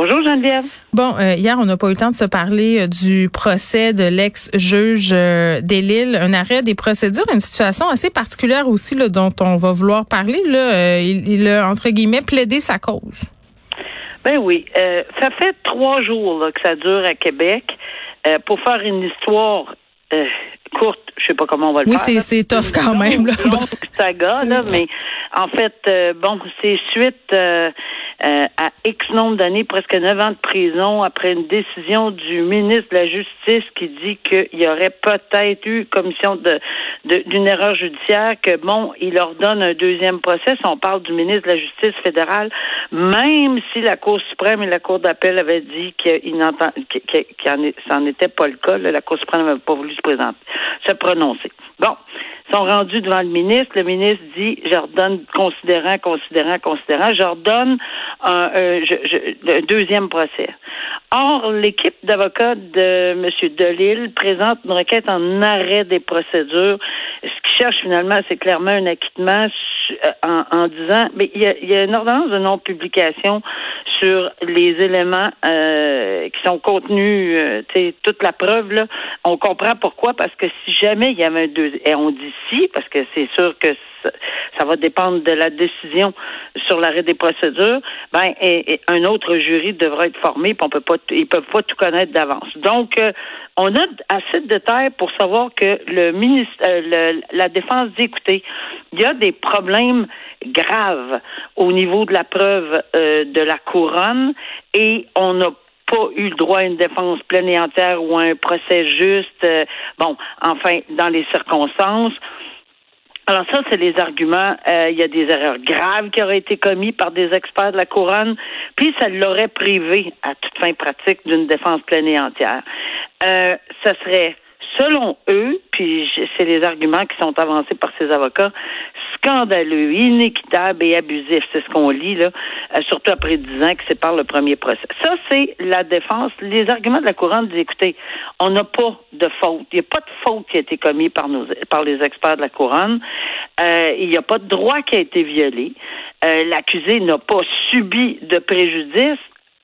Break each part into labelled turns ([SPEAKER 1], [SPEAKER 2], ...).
[SPEAKER 1] Bonjour Geneviève.
[SPEAKER 2] Bon, euh, hier, on n'a pas eu le temps de se parler euh, du procès de l'ex-juge euh, Delisle, un arrêt des procédures, une situation assez particulière aussi là, dont on va vouloir parler. Là, Euh, il, il a, entre guillemets, plaidé sa cause.
[SPEAKER 1] Ben oui, euh, ça fait trois jours là, que ça dure à Québec. Pour faire une histoire courte, je sais pas comment on va le
[SPEAKER 2] Oui,
[SPEAKER 1] faire.
[SPEAKER 2] c'est-
[SPEAKER 1] là.
[SPEAKER 2] c'est tough quand même, là.
[SPEAKER 1] saga, là, mais en fait, bon, c'est suite euh, à X nombre d'années, presque neuf ans de prison, après une décision du ministre de la Justice qui dit qu'il y aurait peut-être eu commission de d'une erreur judiciaire, que bon, il ordonne un deuxième procès. On parle du ministre de la Justice fédérale, même si la Cour suprême et la Cour d'appel avaient dit qu'il n'entend, qu'il n'en était pas le cas. là. la Cour suprême n'avait pas voulu se présenter, se prononcer. Bon, sont rendus devant le ministre. Le ministre dit, j'ordonne, considérant, considérant, considérant, j'ordonne un, euh, je- je- un deuxième procès. Or, l'équipe d'avocats de M. Delille présente une requête en arrêt des procédures. Ce qu'ils cherchent finalement, c'est clairement un acquittement euh, en, en disant, mais il y a, il y a une ordonnance de non-publication sur les éléments euh, qui sont contenus, euh, toute la preuve, là. On comprend pourquoi, parce que si jamais il y avait un deuxième, et on dit si, parce que c'est sûr que ça, va dépendre de la décision sur l'arrêt des procédures, ben, un autre jury devra être formé, puis on peut pas, ils peuvent pas tout connaître d'avance. Donc, euh, on a assez de détails pour savoir que le ministre, euh, le- la défense dit, écoutez, il y a des problèmes graves au niveau de la preuve euh, de la couronne et on n'a pas eu le droit à une défense pleine et entière ou à un procès juste. euh, bon, enfin, dans les circonstances. Alors ça, c'est les arguments. Euh, il y a des erreurs graves qui auraient été commises par des experts de la couronne, puis ça l'aurait privé à toute fin pratique d'une défense pleine et entière. Euh, ça serait, selon eux, puis c'est les arguments qui sont avancés par ces avocats, scandaleux, inéquitable et abusif. C'est ce qu'on lit là, euh, surtout après dix ans que c'est par le premier procès. Ça, c'est la défense. Les arguments de la couronne disent écoutez, on n'a pas de faute. Il n'y a pas de faute qui a été commise par nos par les experts de la couronne. Euh, il n'y a pas de droit qui a été violé. Euh, L'accusé n'a pas subi de préjudice.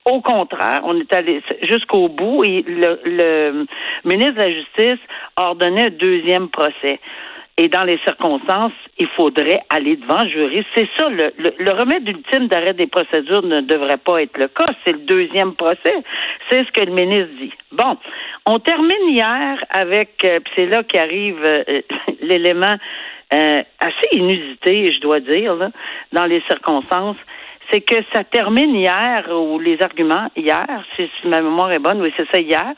[SPEAKER 1] Au contraire, on est allé jusqu'au bout et le, le ministre de la Justice a ordonné un deuxième procès. Et dans les circonstances, il faudrait aller devant le jury. C'est ça, le, le, le remède ultime d'arrêt des procédures ne devrait pas être le cas. C'est le deuxième procès. C'est ce que le ministre dit. Bon, on termine hier avec, euh, c'est là qu'arrive euh, l'élément euh, assez inusité, je dois dire, là, dans les circonstances c'est que ça termine hier, ou les arguments hier, si, si ma mémoire est bonne, oui, c'est ça hier.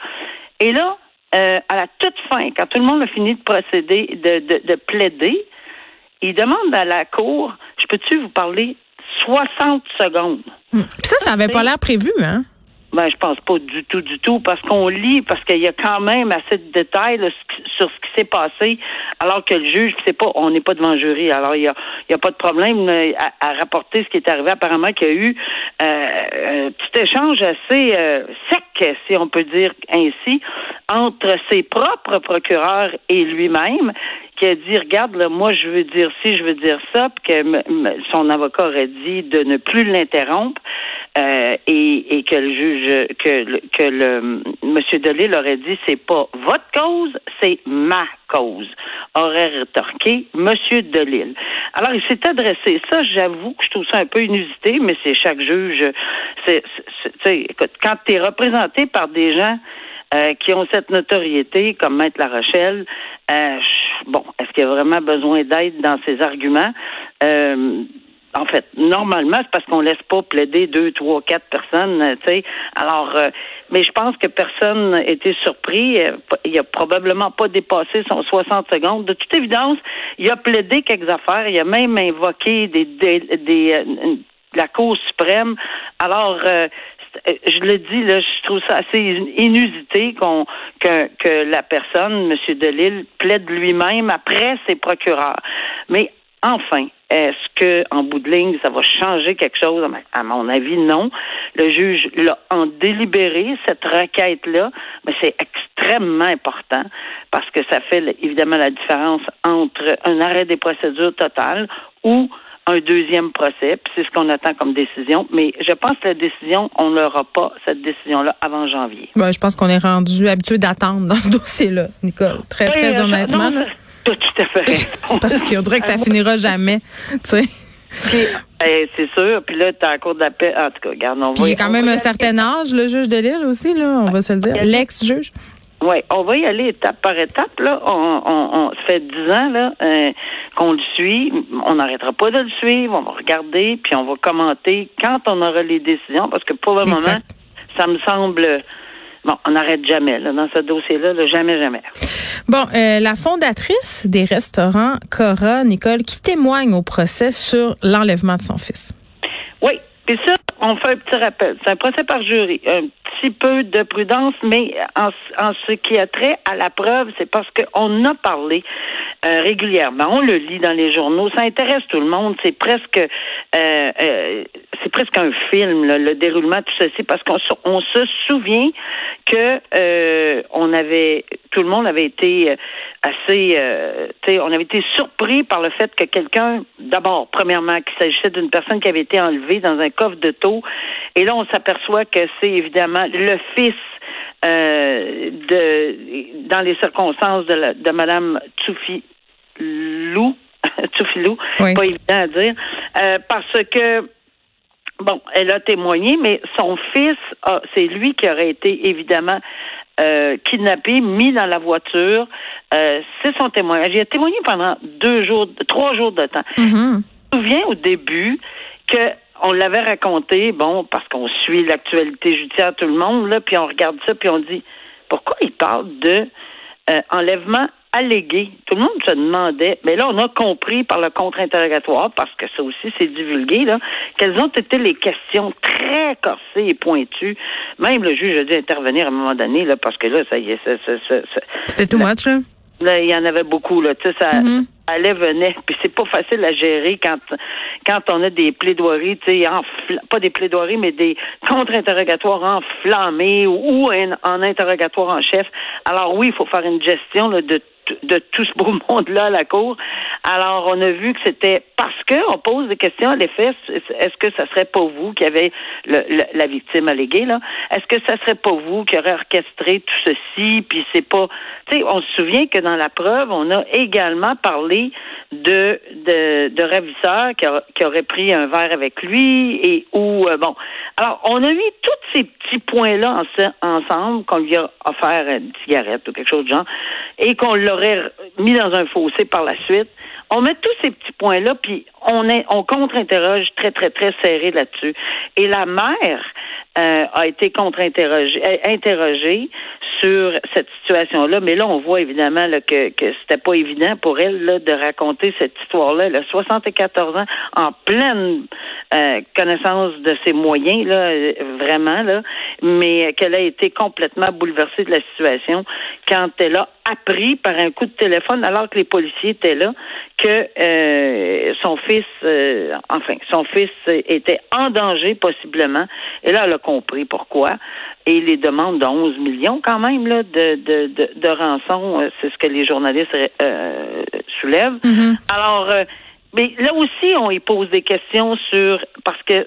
[SPEAKER 1] Et là, euh, à la toute fin, quand tout le monde a fini de procéder, de, de, de plaider, il demande à la cour, je peux-tu vous parler 60 secondes?
[SPEAKER 2] Hmm. Puis ça, ça avait pas l'air prévu, hein?
[SPEAKER 1] Ben, je pense pas du tout, du tout, parce qu'on lit, parce qu'il y a quand même assez de détails là, sur ce qui s'est passé, alors que le juge, c'est pas, on n'est pas devant jury, alors il y a, y a pas de problème euh, à, à rapporter ce qui est arrivé. Apparemment, qu'il y a eu euh, un petit échange assez euh, sec, si on peut dire ainsi, entre ses propres procureurs et lui-même, qui a dit regarde là, moi je veux dire ci, je veux dire ça, puis que son avocat aurait dit de ne plus l'interrompre euh, et, et que le juge que que le monsieur Delille aurait dit c'est pas votre cause, c'est ma cause. Aurait rétorqué monsieur Delille. Alors il s'est adressé ça, j'avoue que je trouve ça un peu inusité, mais c'est chaque juge. C'est, écoute, quand tu es représenté par des gens euh, qui ont cette notoriété, comme Maître La Rochelle. Euh, bon, est-ce qu'il y a vraiment besoin d'aide dans ces arguments? Euh, en fait, normalement, c'est parce qu'on laisse pas plaider deux, trois, quatre personnes, tu sais. Alors, euh, mais je pense que personne n'a été surpris. Il a probablement pas dépassé son 60 secondes. De toute évidence, il a plaidé quelques affaires. Il a même invoqué des, des, des, euh, la Cour suprême. Alors, euh, je le dis là, je trouve ça assez inusité qu'on que, que la personne, M. Delille, plaide lui-même après ses procureurs. Mais enfin, est-ce que, en bout de ligne, ça va changer quelque chose? À mon avis, non. Le juge l'a en délibéré, cette requête-là, mais c'est extrêmement important parce que ça fait évidemment la différence entre un arrêt des procédures totales ou un deuxième procès, puis c'est ce qu'on attend comme décision. Mais je pense que la décision, on n'aura pas cette décision-là avant janvier.
[SPEAKER 2] Ben, je pense qu'on est rendu habitué d'attendre dans ce dossier-là, Nicole. Très, très honnêtement.
[SPEAKER 1] Tout à fait
[SPEAKER 2] C'est parce qu'on dirait que ça finira jamais, tu sais.
[SPEAKER 1] C'est sûr. Puis là, tu as un cours d'appel. En tout cas, regarde, on va.
[SPEAKER 2] Il a quand même un certain âge, le juge de Lille aussi, là, on va se le dire. L'ex-juge.
[SPEAKER 1] Oui, on va y aller étape par étape. Là, on, on, on ça fait dix ans là euh, qu'on le suit. On n'arrêtera pas de le suivre. On va regarder, puis on va commenter quand on aura les décisions, parce que pour le moment, ça me semble. Bon, on n'arrête jamais là, dans ce dossier-là, là, jamais, jamais.
[SPEAKER 2] Bon, euh, la fondatrice des restaurants Cora, Nicole, qui témoigne au procès sur l'enlèvement de son fils.
[SPEAKER 1] Oui, puis ça, on fait un petit rappel. C'est un procès par jury. Un petit peu de prudence, mais en, en ce qui a trait à la preuve, c'est parce qu'on a parlé euh, régulièrement. On le lit dans les journaux. Ça intéresse tout le monde. C'est presque, euh, euh, c'est presque un film, le déroulement de tout ceci, parce qu'on on se souvient que on avait, tout le monde avait été assez, on avait été surpris par le fait que quelqu'un, d'abord, premièrement, qu'il s'agissait d'une personne qui avait été enlevée dans un coffre de taux, et là on s'aperçoit que c'est évidemment le fils euh, de dans les circonstances de, la, de Madame Tsoufilou, Tsoufilou, pas évident à dire, euh, parce que bon, elle a témoigné, mais son fils, c'est lui qui aurait été évidemment euh, kidnappé, mis dans la voiture. Euh, c'est son témoignage. Il a témoigné pendant deux jours, trois jours de temps.
[SPEAKER 2] Mm-hmm.
[SPEAKER 1] Je me souviens au début que on l'avait raconté, bon, parce qu'on suit l'actualité judiciaire tout le monde, là, puis on regarde ça, puis on dit pourquoi il parle de euh, enlèvement allégué? Tout le monde se demandait, mais là, on a compris par le contre-interrogatoire, parce que ça aussi, c'est divulgué, là, quelles ont été les questions très corsées et pointues. Même le juge a dû intervenir à un moment donné, là, parce que là, ça y est, ça,
[SPEAKER 2] C'était too much, là?
[SPEAKER 1] Là, il y en avait beaucoup, là. Tu sais, ça mm-hmm. allait, venait. Puis c'est pas facile à gérer quand quand on a des plaidoiries, tu sais, pas des plaidoiries, mais des contre-interrogatoires enflammés ou, en interrogatoire en chef. Alors oui, il faut faire une gestion là, de de tout ce beau monde-là à la cour. Alors, on a vu que c'était parce qu'on pose des questions à l'effet, est-ce que ça serait pas vous qui avez la victime alléguée, là? Est-ce que ça serait pas vous qui aurait orchestré tout ceci? Puis c'est pas, tu sais, on se souvient que dans la preuve, on a également parlé de, de, ravisseurs qui, qui auraient pris un verre avec lui et ou, euh, bon. Alors, on a mis tous ces petits points-là ensemble, qu'on lui a offert une cigarette ou quelque chose de genre, et qu'on l'a mis dans un fossé par la suite. On met tous ces petits points-là, puis on, est, on contre-interroge très, très, très serré là-dessus. Et la mère euh, a été contre-interrogée interrogée sur cette situation-là. Mais là, on voit évidemment là, que, que c'était pas évident pour elle là, de raconter cette histoire-là. Elle a 74 ans, en pleine euh, connaissance de ses moyens, là, vraiment, là, mais qu'elle a été complètement bouleversée de la situation quand elle a appris par un coup de téléphone, alors que les policiers étaient là, que euh, son fils, euh, enfin, son fils était en danger possiblement. Et là, elle a compris pourquoi. Et les demandes de 11 millions quand même là, de, de, de, de rançon, euh, c'est ce que les journalistes soulèvent.
[SPEAKER 2] Mm-hmm.
[SPEAKER 1] Alors, mais là aussi, on y pose des questions sur parce que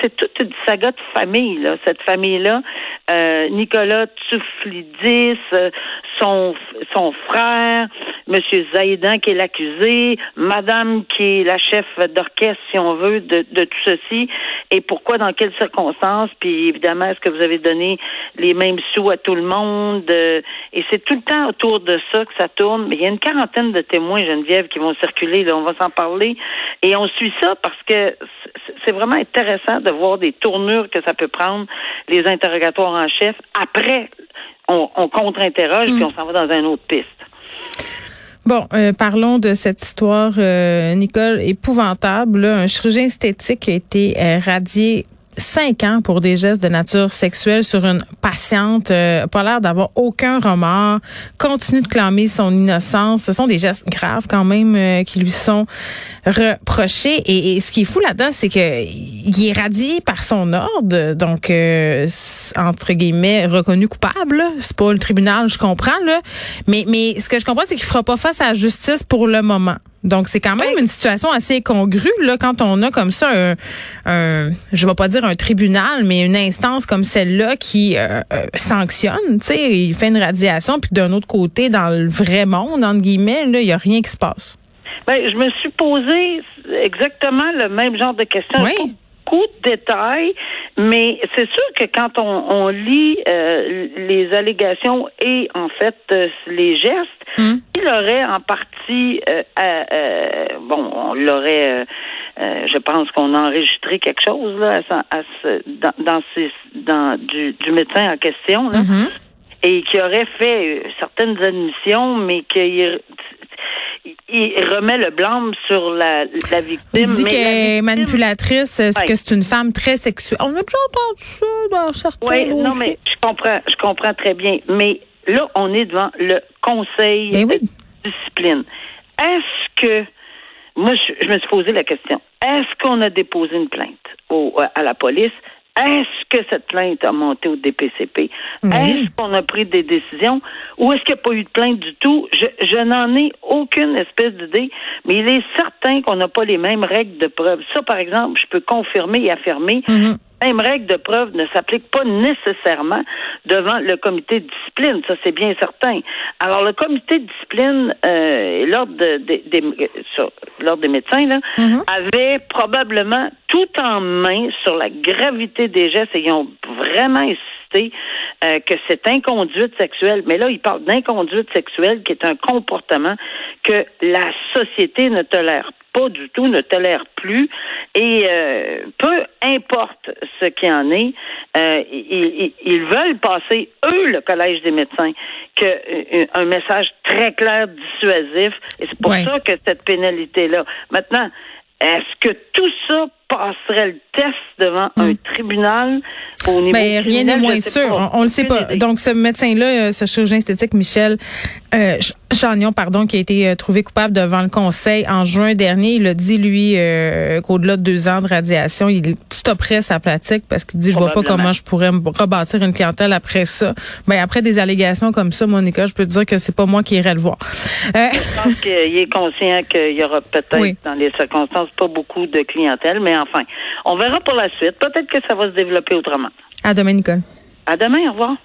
[SPEAKER 1] c'est toute une saga de famille, là. Cette famille-là, euh, Nicolas Tsouflidis, euh, son, son frère, Monsieur Zaïdan qui est l'accusé, Madame qui est la chef d'orchestre, si on veut, de, de tout ceci, et pourquoi, dans quelles circonstances, puis évidemment, est-ce que vous avez donné les mêmes sous à tout le monde, euh, et c'est tout le temps autour de ça que ça tourne, mais il y a une quarantaine de témoins, Geneviève, qui vont circuler, là, on va s'en parler, et on suit ça parce que c'est vraiment intéressant de voir des tournures que ça peut prendre, les interrogatoires en chef. Après, on, contre-interroge, puis mm. on s'en va dans une autre piste.
[SPEAKER 2] Bon, euh, parlons de cette histoire, euh, Nicole, épouvantable. un chirurgien esthétique a été euh, radié cinq ans pour des gestes de nature sexuelle sur une patiente, euh, pas l'air d'avoir aucun remords, continue de clamer son innocence. Ce sont des gestes graves quand même euh, qui lui sont reprochés. Et, ce qui est fou là-dedans, c'est que il est radié par son ordre, donc euh, entre guillemets reconnu coupable. C'est pas le tribunal, je comprends là, mais mais ce que je comprends, c'est qu'il fera pas face à la justice pour le moment. Donc, c'est quand même une situation assez congrue là, quand on a comme ça un, un je vais pas dire un tribunal, mais une instance comme celle-là qui euh, euh, sanctionne, tu sais, il fait une radiation, puis d'un autre côté, dans le vrai monde, entre guillemets, là, il y a rien qui se passe.
[SPEAKER 1] Ben, je me suis posé exactement le même genre de questions.
[SPEAKER 2] Oui
[SPEAKER 1] beaucoup de détails, mais c'est sûr que quand on, on lit euh, les allégations et en fait euh, les gestes, hmm. il aurait en partie, euh, bon, on l'aurait, je pense qu'on a enregistré quelque chose là, à, dans, dans, ces, dans du, du, médecin en question. Là. Hmm. Et qui aurait fait certaines admissions, mais qu'il il remet le blâme sur la, la victime.
[SPEAKER 2] Il dit qu'elle est manipulatrice, que c'est une femme très sexuelle. On a déjà entendu ça dans certains Oui,
[SPEAKER 1] non, mais je comprends, je comprends très bien. Mais là, on est devant le conseil
[SPEAKER 2] ben de
[SPEAKER 1] discipline. Est-ce que, moi, je, me suis posé la question, est-ce qu'on a déposé une plainte au, à la police? Est-ce que cette plainte a monté au DPCP? Est-ce qu'on a pris des décisions? Ou est-ce qu'il n'y a pas eu de plainte du tout? Je, je n'en ai aucune espèce d'idée, mais il est certain qu'on n'a pas les mêmes règles de preuve. Ça, par exemple, je peux confirmer et affirmer. Mm-hmm mêmes règles de preuve ne s'appliquent pas nécessairement devant le comité de discipline, ça c'est bien certain. Alors le comité de discipline euh, l'ordre des des médecins là, mm-hmm. avait probablement tout en main sur la gravité des gestes et ils ont vraiment euh, que c'est inconduite sexuelle. Mais là, il parle d'inconduite sexuelle qui est un comportement que la société ne tolère pas du tout, ne tolère plus. Et euh, peu importe ce qu'il en est, euh, ils, veulent passer, eux, le Collège des médecins, que, un message très clair, dissuasif. Et c'est pour ça que cette pénalité-là. Maintenant, est-ce que tout ça passerait le test devant un hmm. tribunal au niveau
[SPEAKER 2] Mais ben, rien n'est moins sûr. On, ne le sait pas. Donc, ce médecin-là, euh, ce chirurgien esthétique, Michel euh, Chagnon, pardon, qui a été euh, trouvé coupable devant le Conseil en juin dernier, il a dit, lui, euh, qu'au-delà de deux ans de radiation, il stopperait sa pratique parce qu'il dit, je vois pas comment je pourrais rebâtir une clientèle après ça. Mais ben, après des allégations comme ça, Monica, je peux te dire que c'est pas moi qui irais le voir.
[SPEAKER 1] Je pense qu'il est conscient qu'il y aura peut-être, dans les circonstances, pas beaucoup de clientèle, mais enfin, on verra pour la suite. Peut-être que ça va se développer autrement.
[SPEAKER 2] À demain, Nicole.
[SPEAKER 1] À demain, au revoir.